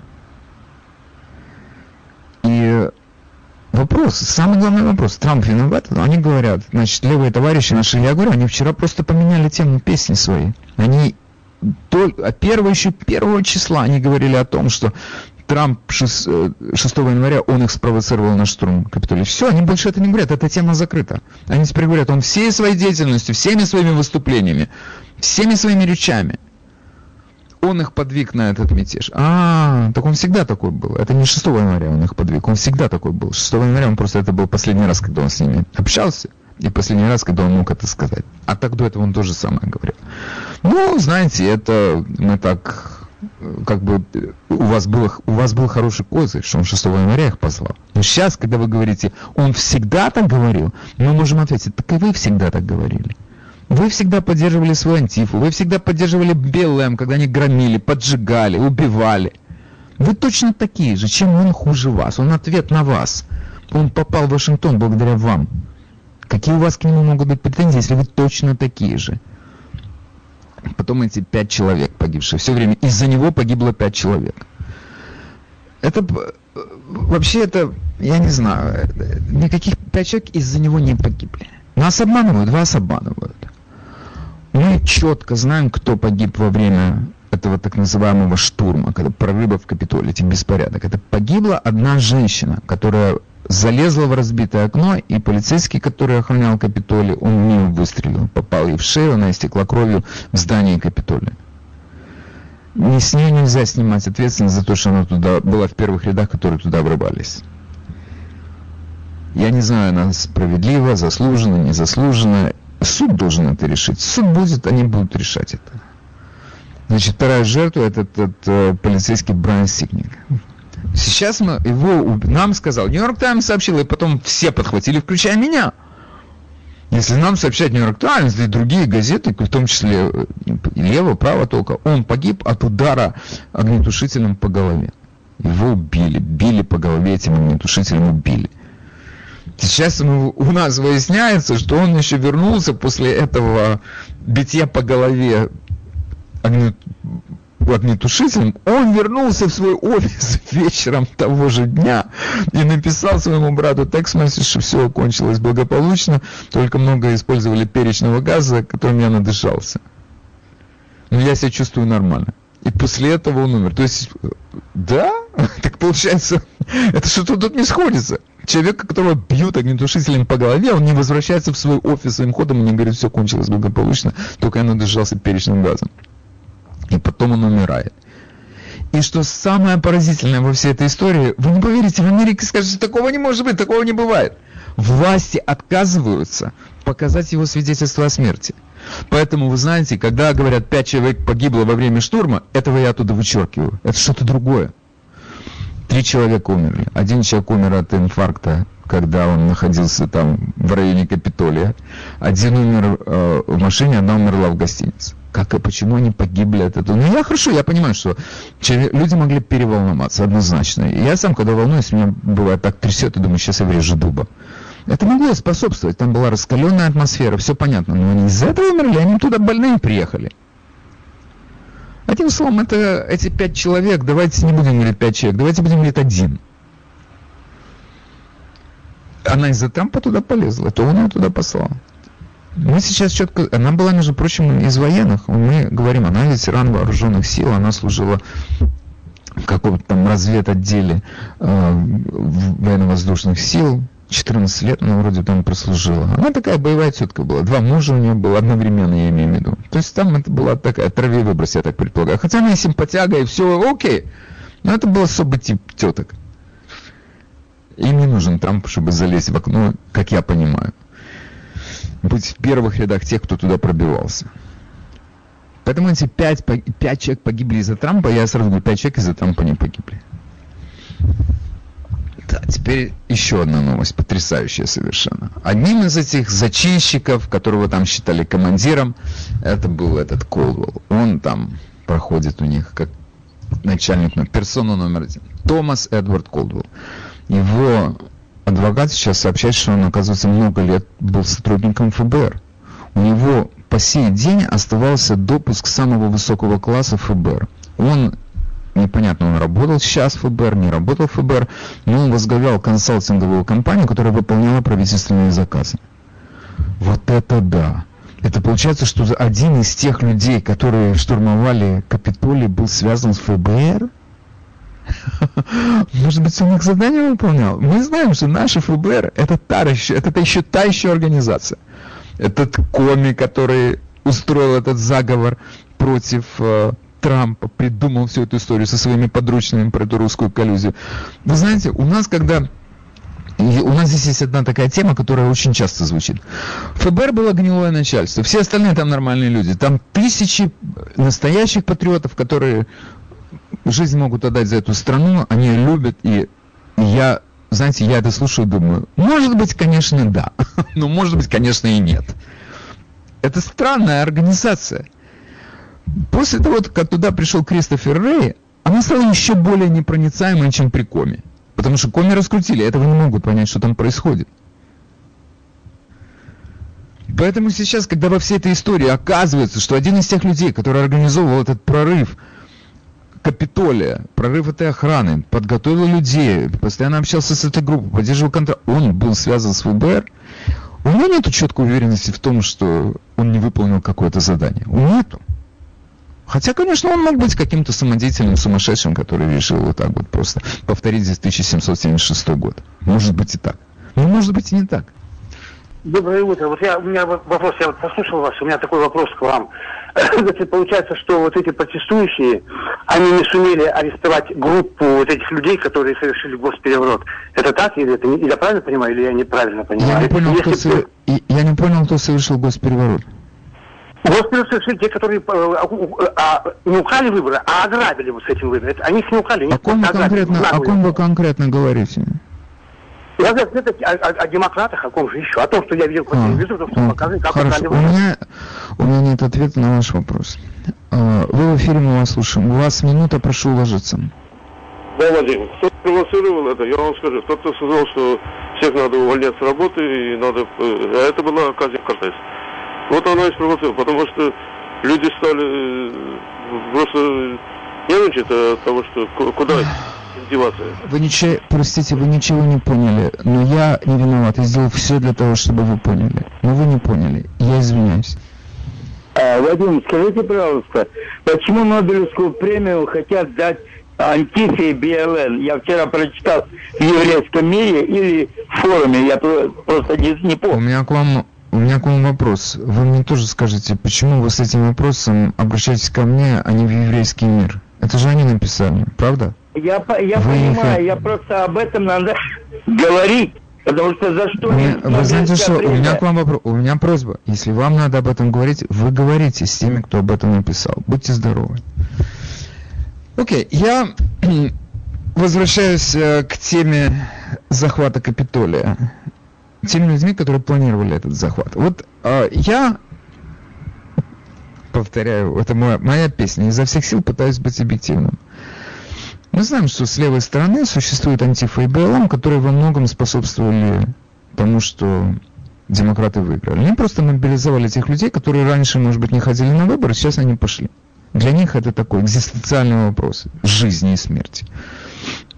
И вопрос, самый главный вопрос, Трамп виноват? Они говорят, значит, левые товарищи наши, я говорю, они вчера просто поменяли тему песни своей. Они только, 1 еще 1 числа они говорили о том, что Трамп 6, 6 января, он их спровоцировал на штурм Капитолия. Все, они больше это не говорят, эта тема закрыта. Они теперь говорят, он всей своей деятельностью, всеми своими выступлениями, всеми своими речами, он их подвиг на этот мятеж. А, так он всегда такой был. Это не 6 января он их подвиг, он всегда такой был. 6 января он просто это был последний раз, когда он с ними общался. И последний раз, когда он мог это сказать. А так до этого он тоже самое говорил. Ну, знаете, это мы так как бы у вас, было, у вас был хороший козырь, что он 6 января их позвал. Но сейчас, когда вы говорите, он всегда так говорил, мы можем ответить, так и вы всегда так говорили. Вы всегда поддерживали свою антифу, вы всегда поддерживали БЛМ, когда они громили, поджигали, убивали. Вы точно такие же, чем он хуже вас. Он ответ на вас. Он попал в Вашингтон благодаря вам. Какие у вас к нему могут быть претензии, если вы точно такие же? Потом эти пять человек погибшие. Все время из-за него погибло пять человек. Это вообще это, я не знаю, никаких пять человек из-за него не погибли. Нас обманывают, вас обманывают. Мы четко знаем, кто погиб во время этого так называемого штурма, когда прорыва в Капитолии, этих беспорядок. Это погибла одна женщина, которая залезла в разбитое окно, и полицейский, который охранял Капитолий, он мимо выстрелил, попал ей в шею, она истекла кровью в здании Капитолия. Не с нее нельзя снимать ответственность за то, что она туда была в первых рядах, которые туда врывались. Я не знаю, она справедлива, заслужена, незаслужена. Суд должен это решить. Суд будет, они будут решать это. Значит, вторая жертва это этот э, полицейский Брайан Сикник. Сейчас мы его нам сказал, Нью-Йорк Таймс сообщил, и потом все подхватили, включая меня. Если нам сообщает Нью-Йорк Таймс и другие газеты, в том числе э, лево, право только, он погиб от удара огнетушителем по голове. Его убили, били по голове этим огнетушителем, убили. Сейчас у нас выясняется, что он еще вернулся после этого битья по голове огнет огнетушителем, он вернулся в свой офис вечером того же дня и написал своему брату текст-месседж, что все окончилось благополучно, только много использовали перечного газа, которым я надышался. Но я себя чувствую нормально. И после этого он умер. То есть, да, так получается, это что-то тут не сходится. Человека, которого бьют огнетушителем по голове, он не возвращается в свой офис своим ходом и не говорит, все кончилось благополучно, только я надышался перечным газом и потом он умирает. И что самое поразительное во всей этой истории, вы не поверите, в Америке скажете, такого не может быть, такого не бывает. Власти отказываются показать его свидетельство о смерти. Поэтому, вы знаете, когда говорят, пять человек погибло во время штурма, этого я оттуда вычеркиваю. Это что-то другое. Три человека умерли. Один человек умер от инфаркта, когда он находился там в районе Капитолия. Один умер э, в машине, одна умерла в гостинице как и почему они погибли от этого. Ну, я хорошо, я понимаю, что люди могли переволноваться однозначно. Я сам, когда волнуюсь, меня бывает так трясет, и думаю, сейчас я врежу дуба. Это могло способствовать. Там была раскаленная атмосфера, все понятно. Но они из-за этого умерли, они туда больные приехали. Одним словом, это эти пять человек, давайте не будем говорить пять человек, давайте будем говорить один. Она из-за Трампа туда полезла, то он ее туда послал. Мы сейчас четко... Она была, между прочим, из военных. Мы говорим, она ветеран вооруженных сил, она служила в каком-то там разведотделе э, военно-воздушных сил. 14 лет она вроде там прослужила. Она такая боевая тетка была. Два мужа у нее было одновременно, я имею в виду. То есть там это была такая траве выброс, я так предполагаю. Хотя она и симпатяга, и все окей. Но это был особый тип теток. Им не нужен Трамп, чтобы залезть в окно, как я понимаю быть в первых рядах тех, кто туда пробивался. Поэтому эти пять, пять человек погибли из-за Трампа, я сразу говорю, пять человек из-за Трампа не погибли. Да, теперь еще одна новость, потрясающая совершенно. Одним из этих зачинщиков, которого там считали командиром, это был этот Колвелл. Он там проходит у них как начальник, персона номер один. Томас Эдвард Колдуэлл. Его адвокат сейчас сообщает, что он, оказывается, много лет был сотрудником ФБР. У него по сей день оставался допуск самого высокого класса ФБР. Он, непонятно, он работал сейчас в ФБР, не работал в ФБР, но он возглавлял консалтинговую компанию, которая выполняла правительственные заказы. Вот это да! Это получается, что один из тех людей, которые штурмовали Капитолий, был связан с ФБР? Может быть, он их задание выполнял? Мы знаем, что наши ФБР это, та, это еще та еще организация. Этот коми, который устроил этот заговор против э, Трампа, придумал всю эту историю со своими подручными про эту русскую коллюзию. Вы знаете, у нас, когда у нас здесь есть одна такая тема, которая очень часто звучит. ФБР было гнилое начальство, все остальные там нормальные люди. Там тысячи настоящих патриотов, которые жизнь могут отдать за эту страну, они любят, и я, знаете, я это слушаю и думаю, может быть, конечно, да, но может быть, конечно, и нет. Это странная организация. После того, как туда пришел Кристофер Рэй, она стала еще более непроницаемой, чем при Коме. Потому что коми раскрутили, этого не могут понять, что там происходит. Поэтому сейчас, когда во всей этой истории оказывается, что один из тех людей, который организовывал этот прорыв Капитолия, прорыв этой охраны, подготовил людей, постоянно общался с этой группой, поддерживал контракт, он был связан с ФБР, у меня нет четкой уверенности в том, что он не выполнил какое-то задание. У нету. Хотя, конечно, он мог быть каким-то самодеятельным сумасшедшим, который решил вот так вот просто повторить здесь 1776 год. Может быть и так. Но может быть и не так. Доброе утро. Вот я, у меня вопрос, я вот послушал вас, у меня такой вопрос к вам. Значит, получается, что вот эти протестующие, они не сумели арестовать группу вот этих людей, которые совершили госпереворот. Это так или это не, я правильно понимаю, или я неправильно понимаю? Я не понял, кто, со... я не понял кто совершил госпереворот. Господи, совершили те, которые э, а, не украли выборы, а ограбили вот с этим выбором. Они их не украли. О ком, вы конкретно, о ком вы конкретно говорите? Я говорю, это о, о, о демократах, о ком же еще? О том, что я видел по а, телевизору, что а, показывали, как Хорошо, у меня, у меня нет ответа на ваш вопрос. А, вы в эфире, мы вас слушаем. У вас минута, прошу уложиться. Да, Владимир, кто провоцировал это, я вам скажу. Кто-то сказал, что всех надо увольнять с работы, и надо... Э, а это была Казин Кортес. Вот оно и спровоцировало, потому что люди стали э, просто нервничать от того, что куда деваться. Вы ничего, простите, вы ничего не поняли, но я не виноват, я сделал все для того, чтобы вы поняли. Но вы не поняли, я извиняюсь. А, Вадим, скажите, пожалуйста, почему Нобелевскую премию хотят дать Антифе и БЛН? Я вчера прочитал в еврейском мире или в форуме, я просто не, не помню. У меня к вам у меня к вам вопрос. Вы мне тоже скажите, почему вы с этим вопросом обращаетесь ко мне, а не в еврейский мир? Это же они написали, правда? Я, я понимаю, я просто об этом надо говорить. Потому что за что... Мне, вы знаете что, время? у меня к вам вопрос, у меня просьба. Если вам надо об этом говорить, вы говорите с теми, кто об этом написал. Будьте здоровы. Окей, okay, я возвращаюсь э, к теме захвата Капитолия теми людьми, которые планировали этот захват. Вот э, я повторяю, это моя, моя песня, изо всех сил пытаюсь быть объективным. Мы знаем, что с левой стороны существует антифа и БЛМ, которые во многом способствовали тому, что демократы выиграли. Они просто мобилизовали тех людей, которые раньше, может быть, не ходили на выборы, сейчас они пошли. Для них это такой экзистенциальный вопрос жизни и смерти.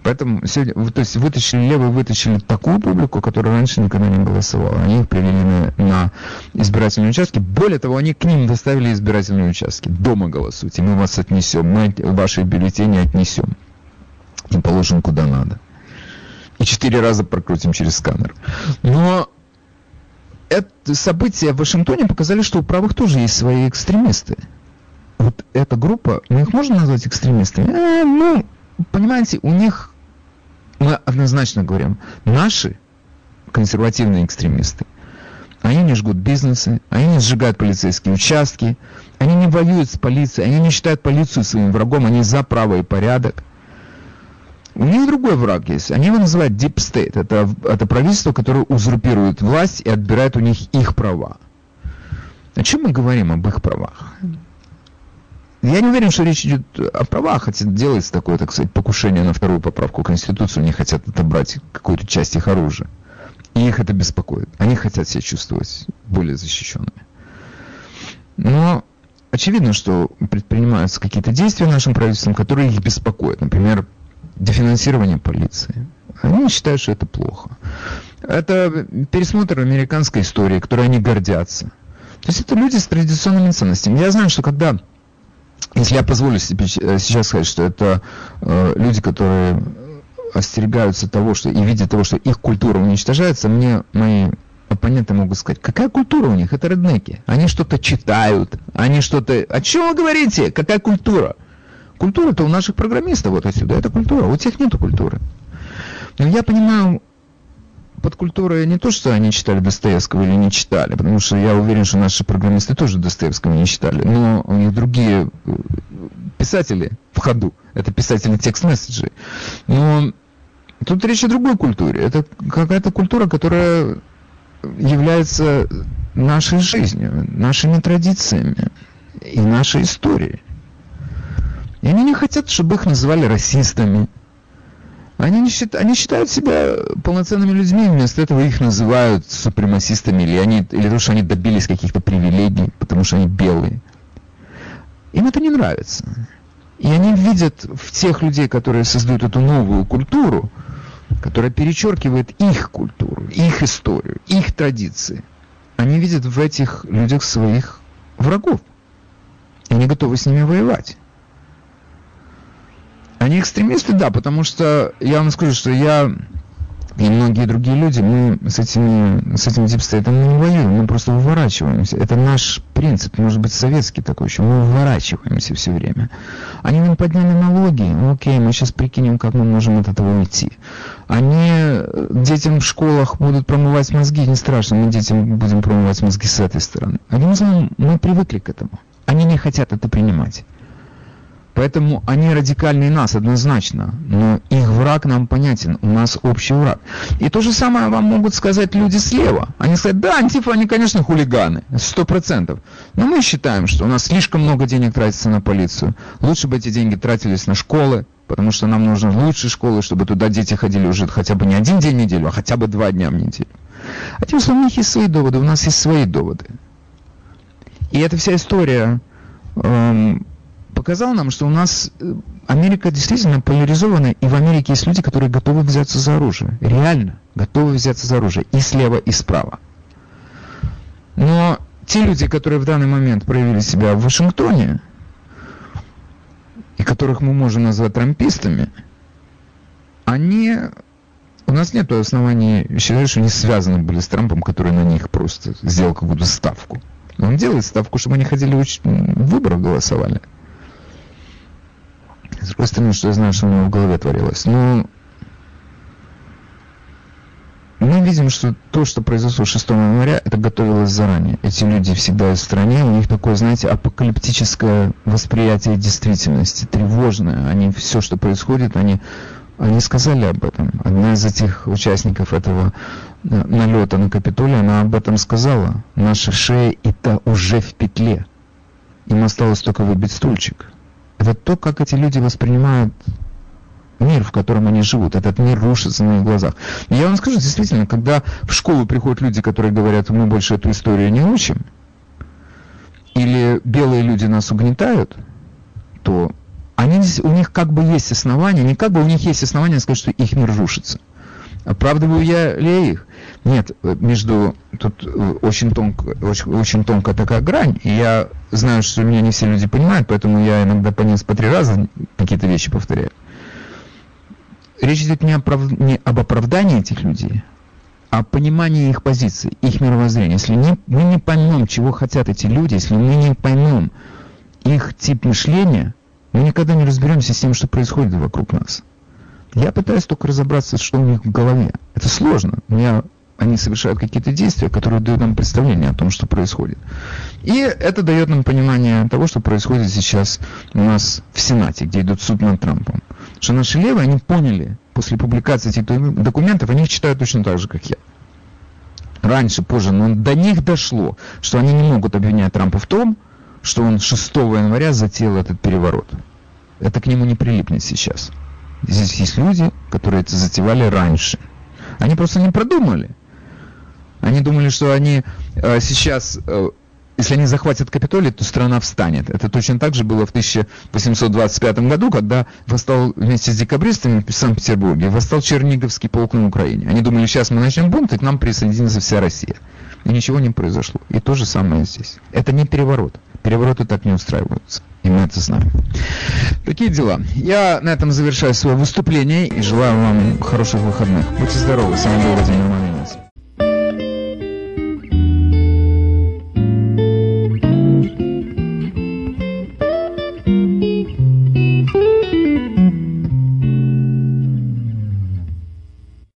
Поэтому сегодня, то есть вытащили, левые вытащили такую публику, которая раньше никогда не голосовала. Они их привели на, на избирательные участки. Более того, они к ним доставили избирательные участки. Дома голосуйте, мы вас отнесем, мы ваши бюллетени отнесем и положим куда надо. И четыре раза прокрутим через сканер. Но это события в Вашингтоне показали, что у правых тоже есть свои экстремисты. Вот эта группа, мы их можем назвать экстремистами? Э, ну, понимаете, у них, мы однозначно говорим, наши консервативные экстремисты, они не жгут бизнесы, они не сжигают полицейские участки, они не воюют с полицией, они не считают полицию своим врагом, они за право и порядок. У них другой враг есть. Они его называют Deep State. Это, это правительство, которое узурпирует власть и отбирает у них их права. О чем мы говорим об их правах? Я не уверен, что речь идет о правах, хотя делается такое, так сказать, покушение на вторую поправку Конституции, они хотят отобрать какую-то часть их оружия. И их это беспокоит. Они хотят себя чувствовать более защищенными. Но очевидно, что предпринимаются какие-то действия нашим правительством, которые их беспокоят. Например, дефинансирование полиции. Они считают, что это плохо. Это пересмотр американской истории, которой они гордятся. То есть это люди с традиционными ценностями. Я знаю, что когда, если я позволю себе э, сейчас сказать, что это э, люди, которые остерегаются того, что и видят того, что их культура уничтожается, мне мои оппоненты могут сказать, какая культура у них? Это реднеки. Они что-то читают, они что-то... О чем вы говорите? Какая культура? Культура-то у наших программистов вот отсюда. Это культура. У тех нету культуры. Но я понимаю под культурой не то, что они читали Достоевского или не читали, потому что я уверен, что наши программисты тоже Достоевского не читали, но у них другие э, писатели в ходу. Это писатели текст-месседжей. Но тут речь о другой культуре. Это какая-то культура, которая является нашей жизнью, нашими традициями и нашей историей. И они не хотят, чтобы их называли расистами. Они, не считают, они считают себя полноценными людьми, вместо этого их называют супремасистами, или, они, или то, что они добились каких-то привилегий, потому что они белые. Им это не нравится. И они видят в тех людей, которые создают эту новую культуру, которая перечеркивает их культуру, их историю, их традиции. Они видят в этих людях своих врагов. И они готовы с ними воевать. Они экстремисты, да, потому что я вам скажу, что я и многие другие люди, мы с, этими, с этим дипстейтом не воюем, мы просто выворачиваемся. Это наш принцип, может быть, советский такой еще, мы выворачиваемся все время. Они нам подняли налоги, ну, окей, мы сейчас прикинем, как мы можем от этого уйти. Они э, детям в школах будут промывать мозги, не страшно, мы детям будем промывать мозги с этой стороны. Одним словом, мы привыкли к этому. Они не хотят это принимать. Поэтому они радикальнее нас, однозначно. Но их враг нам понятен, у нас общий враг. И то же самое вам могут сказать люди слева. Они сказать, да, антифа, они, конечно, хулиганы, сто процентов. Но мы считаем, что у нас слишком много денег тратится на полицию. Лучше бы эти деньги тратились на школы, потому что нам нужны лучшие школы, чтобы туда дети ходили уже хотя бы не один день в неделю, а хотя бы два дня в неделю. А тем самым у них есть свои доводы, у нас есть свои доводы. И эта вся история эм, показал нам, что у нас э, Америка действительно поляризована, и в Америке есть люди, которые готовы взяться за оружие. Реально готовы взяться за оружие. И слева, и справа. Но те люди, которые в данный момент проявили себя в Вашингтоне, и которых мы можем назвать трампистами, они... У нас нет оснований считать, что они связаны были с Трампом, который на них просто сделал какую-то ставку. Он делает ставку, чтобы они ходили в выборах голосовали. Стороны, что я знаю, что у него в голове творилось. Но мы видим, что то, что произошло 6 января, это готовилось заранее. Эти люди всегда в стране, у них такое, знаете, апокалиптическое восприятие действительности, тревожное. Они все, что происходит, они, они сказали об этом. Одна из этих участников этого э, налета на Капитолий, она об этом сказала. Наши шеи это уже в петле. Им осталось только выбить стульчик. Это то, как эти люди воспринимают мир, в котором они живут. Этот мир рушится на их глазах. И я вам скажу, действительно, когда в школу приходят люди, которые говорят, мы больше эту историю не учим, или белые люди нас угнетают, то они, у них как бы есть основания, не как бы у них есть основания сказать, что их мир рушится. Оправдываю я ли их? Нет, между тут очень тонко, очень, очень тонкая такая грань, и я знаю, что меня не все люди понимают, поэтому я иногда по несколько по три раза какие-то вещи повторяю. Речь идет не, оправ... не об оправдании этих людей, а о понимании их позиции, их мировоззрения. Если не, мы не поймем, чего хотят эти люди, если мы не поймем их тип мышления, мы никогда не разберемся с тем, что происходит вокруг нас. Я пытаюсь только разобраться, что у них в голове. Это сложно. У меня они совершают какие-то действия, которые дают нам представление о том, что происходит. И это дает нам понимание того, что происходит сейчас у нас в Сенате, где идет суд над Трампом. Что наши левые, они поняли, после публикации этих документов, они их читают точно так же, как я. Раньше, позже, но до них дошло, что они не могут обвинять Трампа в том, что он 6 января затеял этот переворот. Это к нему не прилипнет сейчас. Здесь есть люди, которые это затевали раньше. Они просто не продумали. Они думали, что они э, сейчас, э, если они захватят Капитолий, то страна встанет. Это точно так же было в 1825 году, когда восстал вместе с декабристами в Санкт-Петербурге, восстал Черниговский полк на Украине. Они думали, сейчас мы начнем бунт, и к нам присоединится вся Россия. и ничего не произошло. И то же самое здесь. Это не переворот. Перевороты так не устраиваются. И мы это знаем. Такие дела. Я на этом завершаю свое выступление и желаю вам хороших выходных. Будьте здоровы. С вами был Владимир Малинец.